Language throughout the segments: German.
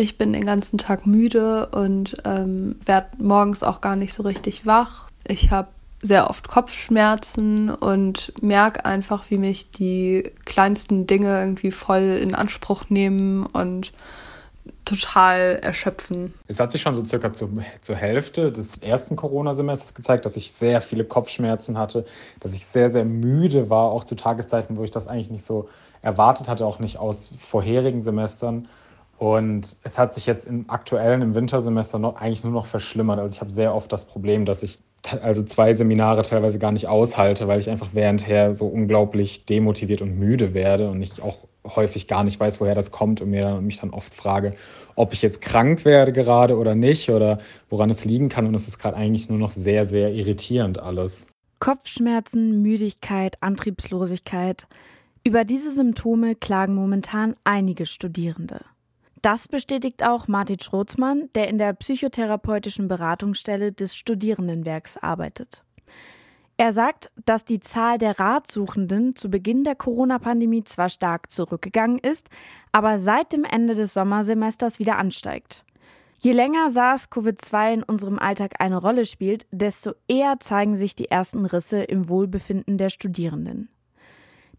Ich bin den ganzen Tag müde und ähm, werde morgens auch gar nicht so richtig wach. Ich habe sehr oft Kopfschmerzen und merke einfach, wie mich die kleinsten Dinge irgendwie voll in Anspruch nehmen und total erschöpfen. Es hat sich schon so circa zur, zur Hälfte des ersten Corona-Semesters gezeigt, dass ich sehr viele Kopfschmerzen hatte, dass ich sehr, sehr müde war, auch zu Tageszeiten, wo ich das eigentlich nicht so erwartet hatte, auch nicht aus vorherigen Semestern. Und es hat sich jetzt im aktuellen, im Wintersemester noch, eigentlich nur noch verschlimmert. Also ich habe sehr oft das Problem, dass ich also zwei Seminare teilweise gar nicht aushalte, weil ich einfach währendher so unglaublich demotiviert und müde werde und ich auch häufig gar nicht weiß, woher das kommt und mir dann, mich dann oft frage, ob ich jetzt krank werde gerade oder nicht oder woran es liegen kann. Und es ist gerade eigentlich nur noch sehr, sehr irritierend alles. Kopfschmerzen, Müdigkeit, Antriebslosigkeit. Über diese Symptome klagen momentan einige Studierende. Das bestätigt auch Martin Schrotzmann, der in der psychotherapeutischen Beratungsstelle des Studierendenwerks arbeitet. Er sagt, dass die Zahl der Ratsuchenden zu Beginn der Corona-Pandemie zwar stark zurückgegangen ist, aber seit dem Ende des Sommersemesters wieder ansteigt. Je länger SARS-CoV-2 in unserem Alltag eine Rolle spielt, desto eher zeigen sich die ersten Risse im Wohlbefinden der Studierenden.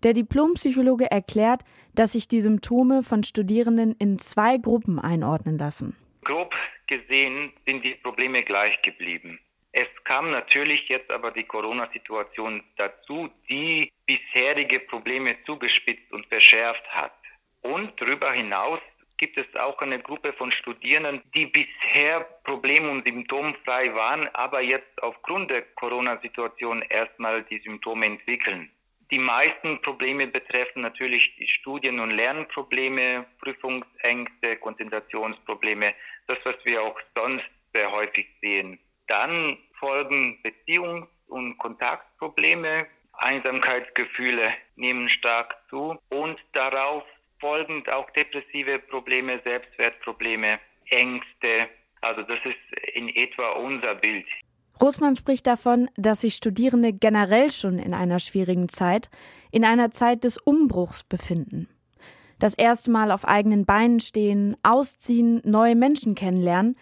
Der Diplompsychologe erklärt, dass sich die Symptome von Studierenden in zwei Gruppen einordnen lassen. Grob gesehen sind die Probleme gleich geblieben. Es kam natürlich jetzt aber die Corona-Situation dazu, die bisherige Probleme zugespitzt und verschärft hat. Und darüber hinaus gibt es auch eine Gruppe von Studierenden, die bisher problem- und symptomfrei waren, aber jetzt aufgrund der Corona-Situation erstmal die Symptome entwickeln. Die meisten Probleme betreffen natürlich die Studien- und Lernprobleme, Prüfungsängste, Konzentrationsprobleme, das, was wir auch sonst sehr häufig sehen. Dann folgen Beziehungs- und Kontaktprobleme, Einsamkeitsgefühle nehmen stark zu und darauf folgend auch depressive Probleme, Selbstwertprobleme, Ängste. Also das ist in etwa unser Bild. Großmann spricht davon, dass sich Studierende generell schon in einer schwierigen Zeit, in einer Zeit des Umbruchs befinden. Das erste Mal auf eigenen Beinen stehen, ausziehen, neue Menschen kennenlernen,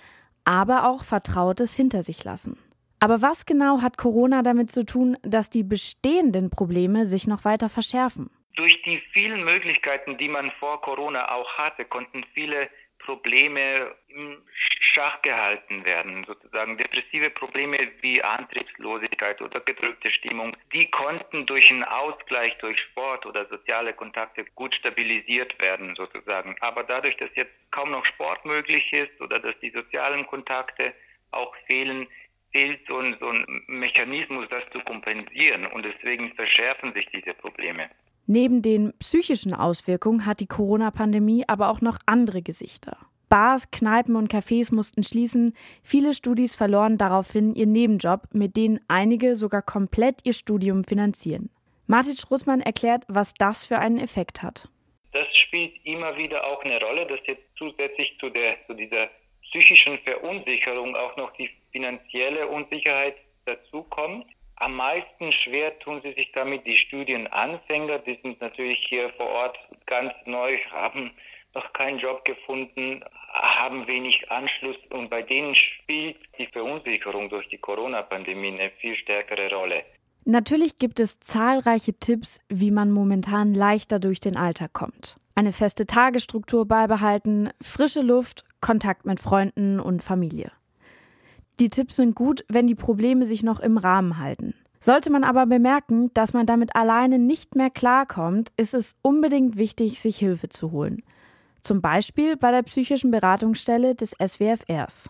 aber auch Vertrautes hinter sich lassen. Aber was genau hat Corona damit zu tun, dass die bestehenden Probleme sich noch weiter verschärfen? Durch die vielen Möglichkeiten, die man vor Corona auch hatte, konnten viele Probleme im Schach gehalten werden, sozusagen depressive Probleme wie Antriebslosigkeit oder gedrückte Stimmung, die konnten durch einen Ausgleich durch Sport oder soziale Kontakte gut stabilisiert werden, sozusagen. Aber dadurch, dass jetzt kaum noch Sport möglich ist oder dass die sozialen Kontakte auch fehlen, fehlt so ein, so ein Mechanismus, das zu kompensieren und deswegen verschärfen sich diese Probleme. Neben den psychischen Auswirkungen hat die Corona-Pandemie aber auch noch andere Gesichter. Bars, Kneipen und Cafés mussten schließen. Viele Studis verloren daraufhin ihren Nebenjob, mit denen einige sogar komplett ihr Studium finanzieren. Martin Strussmann erklärt, was das für einen Effekt hat. Das spielt immer wieder auch eine Rolle, dass jetzt zusätzlich zu, der, zu dieser psychischen Verunsicherung auch noch die finanzielle Unsicherheit dazukommt. Am meisten schwer tun sie sich damit die Studienanfänger. Die sind natürlich hier vor Ort ganz neu, haben noch keinen Job gefunden, haben wenig Anschluss und bei denen spielt die Verunsicherung durch die Corona-Pandemie eine viel stärkere Rolle. Natürlich gibt es zahlreiche Tipps, wie man momentan leichter durch den Alltag kommt. Eine feste Tagesstruktur beibehalten, frische Luft, Kontakt mit Freunden und Familie. Die Tipps sind gut, wenn die Probleme sich noch im Rahmen halten. Sollte man aber bemerken, dass man damit alleine nicht mehr klarkommt, ist es unbedingt wichtig, sich Hilfe zu holen. Zum Beispiel bei der psychischen Beratungsstelle des SWFRs.